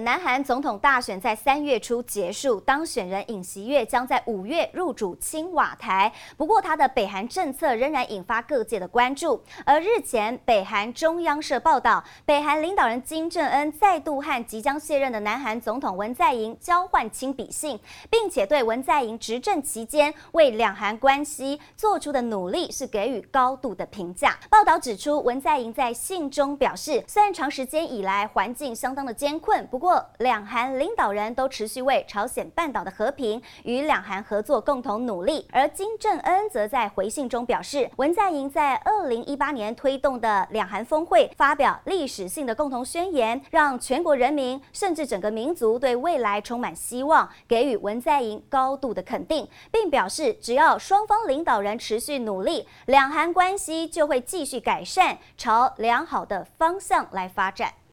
南韩总统大选在三月初结束，当选人尹锡悦将在五月入主青瓦台。不过，他的北韩政策仍然引发各界的关注。而日前，北韩中央社报道，北韩领导人金正恩再度和即将卸任的南韩总统文在寅交换亲笔信，并且对文在寅执政期间为两韩关系做出的努力是给予高度的评价。报道指出，文在寅在信中表示，虽然长时间以来环境相当的艰困，不过。两韩领导人都持续为朝鲜半岛的和平与两韩合作共同努力，而金正恩则在回信中表示，文在寅在二零一八年推动的两韩峰会发表历史性的共同宣言，让全国人民甚至整个民族对未来充满希望，给予文在寅高度的肯定，并表示只要双方领导人持续努力，两韩关系就会继续改善，朝良好的方向来发展。